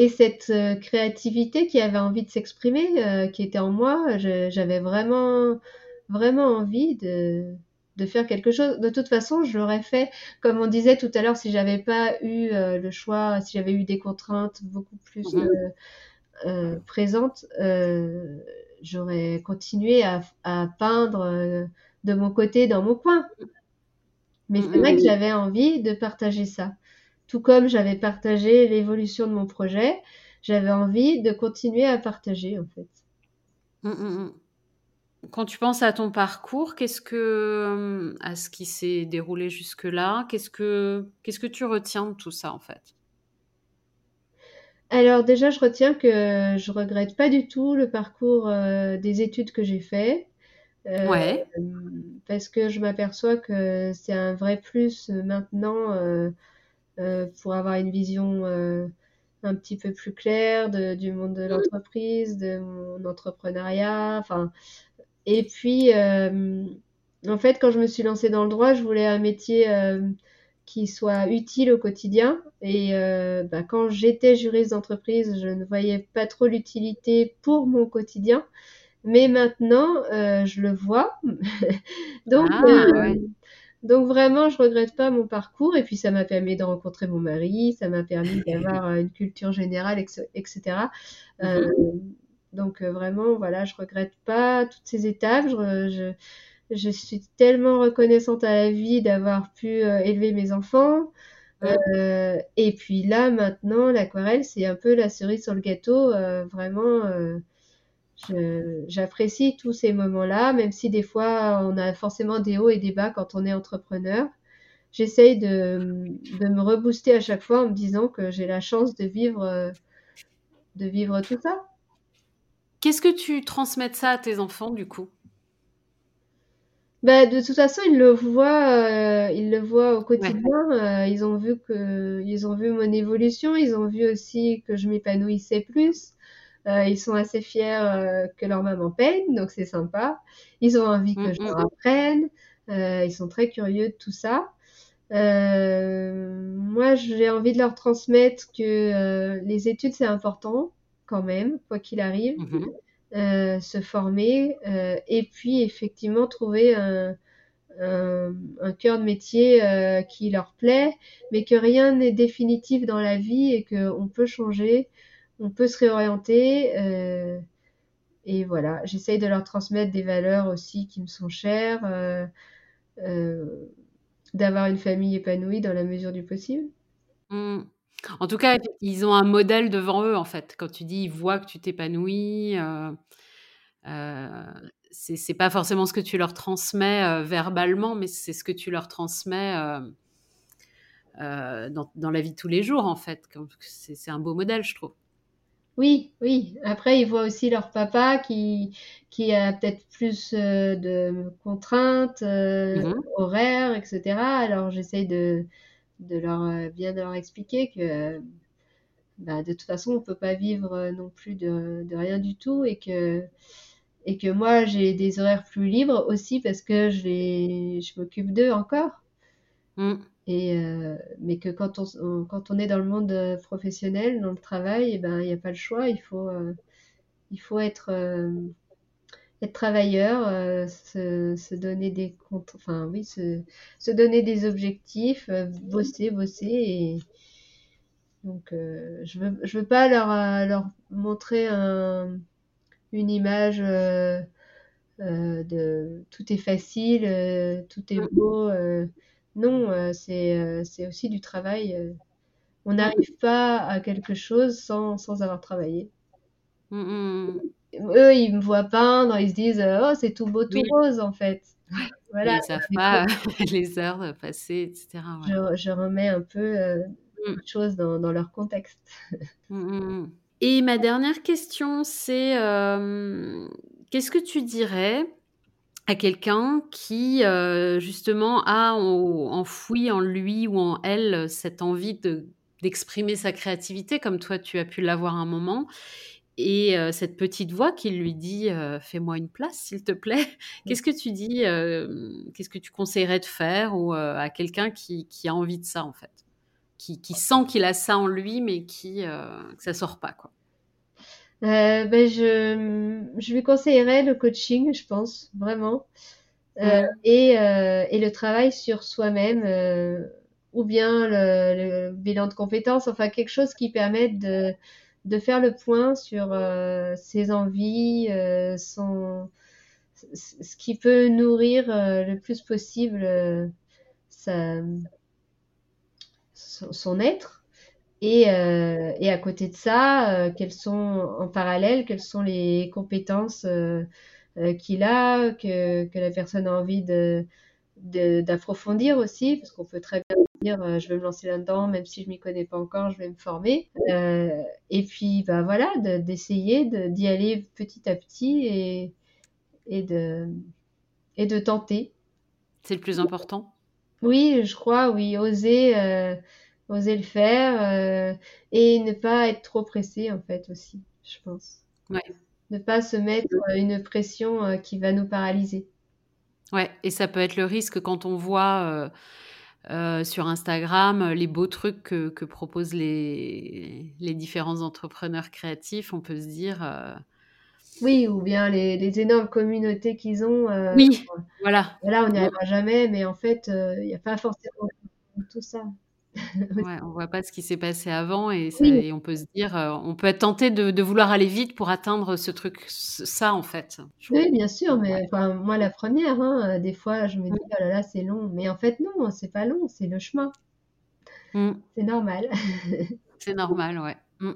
et cette euh, créativité qui avait envie de s'exprimer, euh, qui était en moi, j'avais vraiment, vraiment envie de, de, faire quelque chose. De toute façon, je l'aurais fait, comme on disait tout à l'heure, si j'avais pas eu euh, le choix, si j'avais eu des contraintes beaucoup plus présentes, j'aurais continué à, à peindre de mon côté dans mon coin. Mais c'est vrai que j'avais envie de partager ça. Tout comme j'avais partagé l'évolution de mon projet, j'avais envie de continuer à partager en fait. Mmh, mmh, mmh. Quand tu penses à ton parcours, qu'est-ce que à ce qui s'est déroulé jusque-là, qu'est-ce que qu'est-ce que tu retiens de tout ça en fait? Alors déjà, je retiens que je regrette pas du tout le parcours euh, des études que j'ai fait. Euh, ouais. Parce que je m'aperçois que c'est un vrai plus maintenant euh, euh, pour avoir une vision euh, un petit peu plus claire de, du monde de l'entreprise, de mon entrepreneuriat. Enfin, et puis, euh, en fait, quand je me suis lancée dans le droit, je voulais un métier qui soit utile au quotidien. Et bah, quand j'étais juriste d'entreprise, je ne voyais pas trop l'utilité pour mon quotidien. Mais maintenant, je le vois. Donc, ah, Donc vraiment, je regrette pas mon parcours et puis ça m'a permis de rencontrer mon mari, ça m'a permis d'avoir une culture générale, etc. Euh, mhm. donc vraiment, voilà, je regrette pas toutes ces étapes. Je, je, suis tellement reconnaissante à la vie d'avoir pu élever mes enfants. et puis là, maintenant, l'aquarelle, c'est un peu la cerise sur le gâteau. vraiment, j'apprécie tous ces moments-là, même si des fois on a forcément des hauts et des bas quand on est entrepreneur. J'essaye de, de, me rebooster à chaque fois en me disant que j'ai la chance de vivre, de vivre tout ça. Qu'est-ce que tu transmets de ça à tes enfants du coup? Bah, de toute façon, ils le voient, euh, ils le voient au quotidien. Euh, ils ont vu que, ils ont vu mon évolution. Ils ont vu aussi que je m'épanouissais plus. Euh, ils sont assez fiers euh, que leur maman peigne, donc c'est sympa. Ils ont envie que mm, je leur mm. apprenne. Euh, ils sont très curieux de tout ça. moi, j'ai envie de leur transmettre que les études, c'est important quand même, quoi qu'il arrive. Se former et puis effectivement trouver un, un, cœur de métier qui leur plaît, mais que rien n'est définitif dans la vie et qu'on peut changer on peut se réorienter. Euh, et voilà, j'essaye de leur transmettre des valeurs aussi qui me sont chères, euh, euh, d'avoir une famille épanouie dans la mesure du possible. Mmh. En tout cas, ils ont un modèle devant eux, en fait. Quand tu dis, ils voient que tu t'épanouis, c'est pas forcément ce que tu leur transmets verbalement, mais c'est ce que tu leur transmets dans, dans, la vie de tous les jours, en fait. C'est un beau modèle, je trouve. Oui, oui. Après, ils voient aussi leur papa qui, qui a peut-être plus euh, de contraintes euh, mhm. horaires, etc. Alors, j'essaye de, de leur euh, bien de leur expliquer que bah, de toute façon, on peut pas vivre non plus de, de rien du tout et que et que moi, j'ai des horaires plus libres aussi parce que je les, je m'occupe d'eux encore. Mm. Et, euh, mais que quand on, quand on est dans le monde euh, professionnel, dans le travail, eh ben, il n'y a pas le choix. Il faut, euh, il faut être, être travailleur, se, se, donner des comptes, enfin oui, se, se donner des objectifs, bosser, bosser. Et donc, je veux, je veux pas leur, leur montrer un, une image de tout est facile, tout est beau. Non, euh, euh, c'est aussi du travail. Euh. On n'arrive pas à quelque chose sans, sans avoir travaillé. Mmh, mmh, mmh. Eux, ils me voient peindre, ils se disent oh c'est tout beau, tout rose en fait. Voilà, ils savent pas les heures passées, etc. Je, je, remets un peu les choses dans, dans, leur contexte. Et ma dernière question, c'est qu'est-ce que tu dirais à quelqu'un qui euh, justement a enfoui en lui ou en elle cette envie de, d'exprimer sa créativité comme toi tu as pu l'avoir un moment. Et euh, cette petite voix qui lui dit euh, fais-moi une place s'il te plaît. Qu'est-ce que tu dis qu'est-ce que tu conseillerais de faire ou à quelqu'un qui, qui, a envie de ça en fait? Qui, qui sent qu'il a ça en lui mais qui que ça sort pas quoi euh, ben je, je lui conseillerais le coaching, je pense, vraiment. Euh, et, euh, et le travail sur soi-même, ou bien le, le, bilan de compétences, enfin quelque chose qui permette de, de faire le point sur ses envies, son, ce qui peut nourrir le plus possible sa, son, son être. Et, euh, et, à côté de ça, euh, quelles sont en parallèle, quelles sont les compétences euh, euh qu'il a, que, que, la personne a envie de d'approfondir aussi, parce qu'on peut très bien dire je vais me lancer là-dedans, même si je m'y connais pas encore, je vais me former. et puis bah voilà, d'essayer d'y aller petit à petit et, et de et de tenter. C'est le plus important. Oui, je crois, oui, oser oser le faire euh, et ne pas être trop pressé en fait aussi, je pense. Ouais. Ne pas se mettre une pression euh, qui va nous paralyser. Ouais, et ça peut être le risque quand on voit euh, sur Instagram les beaux trucs que, que proposent les, les, différents entrepreneurs créatifs. On peut se dire Oui, ou bien les, les énormes communautés qu'ils ont. oui, voilà. Voilà, on n'y arrivera jamais, mais en fait, il n'y a pas forcément tout ça. ouais, on voit pas ce qui s'est passé avant et, et, on peut se dire, on peut être tenté de, de, vouloir aller vite pour atteindre ce truc, ça en fait. Oui, bien sûr, mais enfin, moi la première, hein, des fois je me dis, oh là là, c'est long, mais en fait non, c'est pas long, c'est le chemin. Mmh. C'est normal. c'est normal, ouais. Mmh.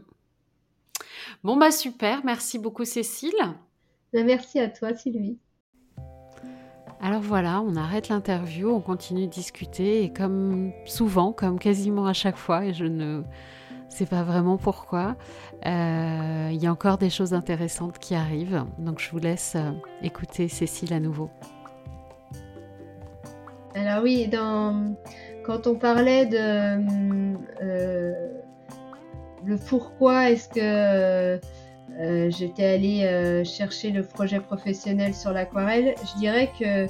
Bon, bah super, merci beaucoup Cécile. Bah, merci à toi Sylvie. Alors voilà, on arrête l'interview, on continue de discuter et comme souvent, comme quasiment à chaque fois, et je ne sais pas vraiment pourquoi, euh, il y a encore des choses intéressantes qui arrivent. Donc je vous laisse euh, écouter Cécile à nouveau. Alors oui, quand on parlait de euh, le pourquoi est-ce que euh, j'étais allée euh, chercher le projet professionnel sur l'aquarelle, je dirais que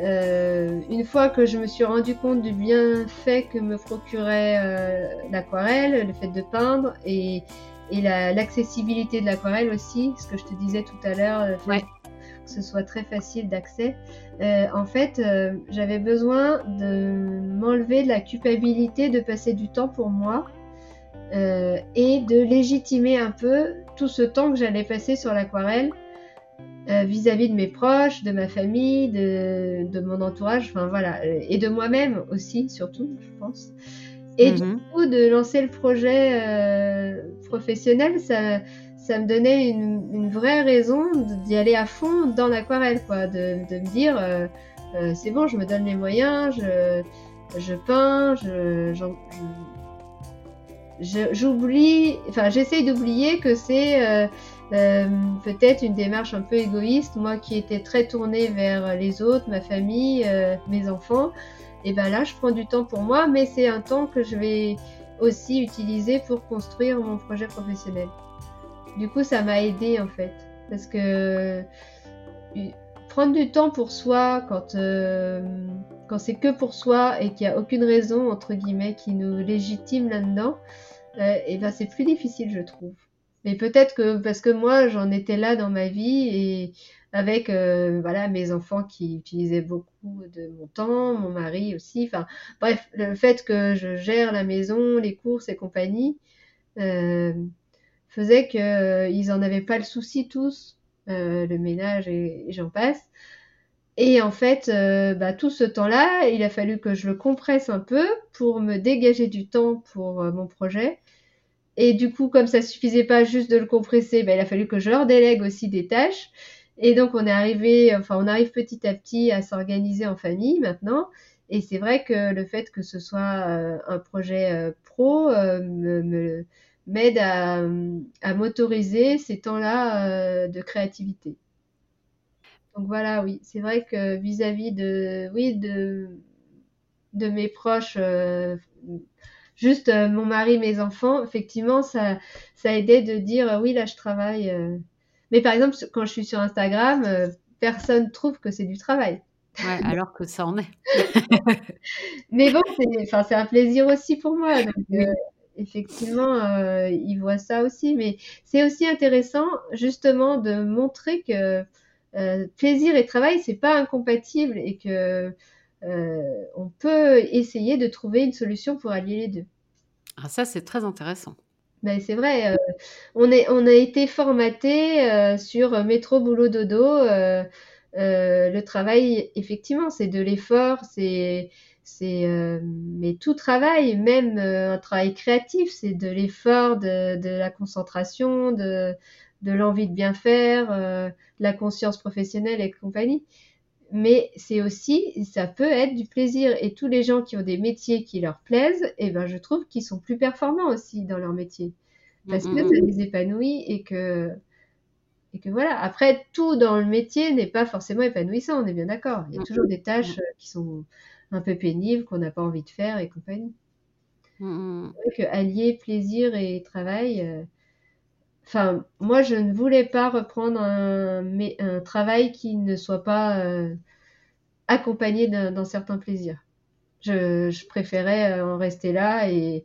une fois que je me suis rendu compte du bienfait que me procurait l'aquarelle, le fait de peindre et, l'accessibilité de l'aquarelle aussi, ce que je te disais tout à l'heure, que ce soit très facile d'accès. Euh, en fait, euh, j'avais besoin de m'enlever de la culpabilité de passer du temps pour moi euh, et de légitimer un peu tout ce temps que j'allais passer sur l'aquarelle vis-à-vis de mes proches, de ma famille, de, mon entourage, enfin voilà, et de moi-même aussi, surtout, je pense. Et du mhm. coup, de lancer le projet professionnel, ça, ça me donnait une, vraie raison d'y aller à fond dans l'aquarelle, quoi, de, me dire euh, euh, c'est bon, je me donne les moyens, je, je peins, je, j'oublie, enfin j'essaye d'oublier que c'est euh, peut-être une démarche un peu égoïste, moi qui étais très tournée vers les autres, ma famille, mes enfants, et ben là je prends du temps pour moi, mais c'est un temps que je vais aussi utiliser pour construire mon projet professionnel. Du coup, ça m'a aidé en fait. Parce que euh, prendre du temps pour soi quand, euh, quand c'est que pour soi et qu'il n'y a aucune raison, entre guillemets, qui nous légitime là-dedans, euh, et ben c'est plus difficile, je trouve. Mais peut-être que parce que moi, j'en étais là dans ma vie et avec voilà mes enfants qui utilisaient beaucoup de mon temps, mon mari aussi. Enfin, bref, le fait que je gère la maison, les courses et compagnie, faisait qu'ils euh, n'en avaient pas le souci tous, euh, le ménage et, j'en passe. Et en fait, euh, bah, tout ce temps-là, il a fallu que je le compresse un peu pour me dégager du temps pour mon projet. Et du coup, comme ça suffisait pas juste de le compresser, bah, il a fallu que je leur délègue aussi des tâches. Et donc, on est arrivé, enfin, on arrive petit à petit à s'organiser en famille maintenant. Et c'est vrai que le fait que ce soit un projet pro m'aide à, à m'autoriser ces temps-là euh, de créativité. Donc voilà, oui, c'est vrai que vis-à-vis de, oui, de, de mes proches, euh, juste euh, mon mari, mes enfants, effectivement, ça, ça aidait de dire oui, là, je travaille. Mais par exemple, quand je suis sur Instagram, personne trouve que c'est du travail. Ouais, alors que ça en est. Mais bon, c'est un plaisir aussi pour moi. Donc, effectivement, euh, ils voient ça aussi. Mais c'est aussi intéressant, justement, de montrer que euh, plaisir et travail, c'est pas incompatible et que euh, on peut essayer de trouver une solution pour allier les deux. Ah, ça, c'est très intéressant. Ben, c'est vrai, on, est, on a été formaté sur métro, boulot, dodo. le travail, effectivement, c'est de l'effort, c'est c'est euh, mais tout travail, même euh, un travail créatif, c'est de l'effort, de, la concentration, de, de l'envie de bien faire, euh, de la conscience professionnelle et compagnie. Mais c'est aussi, ça peut être du plaisir. Et tous les gens qui ont des métiers qui leur plaisent, eh ben, je trouve qu'ils sont plus performants aussi dans leur métier. Parce que ça les épanouit et que, et que voilà. Après, tout dans le métier n'est pas forcément épanouissant, on est bien d'accord. Il y a toujours des tâches qui sont un peu pénible, qu'on n'a pas envie de faire et compagnie. Mmh. que allier plaisir et travail. Euh, enfin, moi, je ne voulais pas reprendre un, un travail qui ne soit pas euh, accompagné d'un certain plaisir. Je, je, préférais euh, en rester là et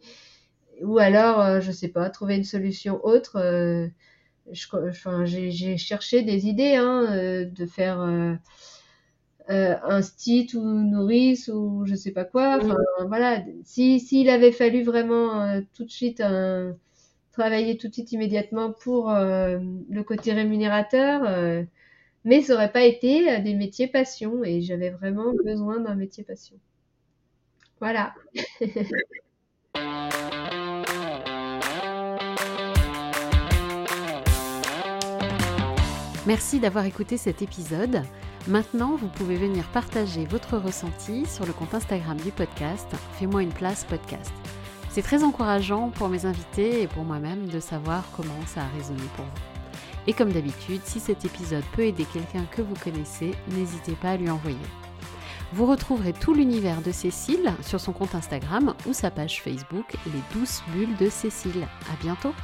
ou alors, je sais pas, trouver une solution autre j'ai cherché des idées hein, de faire un stit ou nourrice ou je sais pas quoi. Enfin, voilà. Si s'il avait fallu vraiment tout de suite travailler tout de suite immédiatement pour le côté rémunérateur, mais ça aurait pas été des métiers passion et j'avais vraiment besoin d'un métier passion. Voilà. Merci d'avoir écouté cet épisode. Maintenant, vous pouvez venir partager votre ressenti sur le compte Instagram du podcast Fais-moi une place podcast. C'est très encourageant pour mes invités et pour moi-même de savoir comment ça a résonné pour vous. Et comme d'habitude, si cet épisode peut aider quelqu'un que vous connaissez, n'hésitez pas à lui envoyer. Vous retrouverez tout l'univers de Cécile sur son compte Instagram ou sa page Facebook Les douces bulles de Cécile. À bientôt!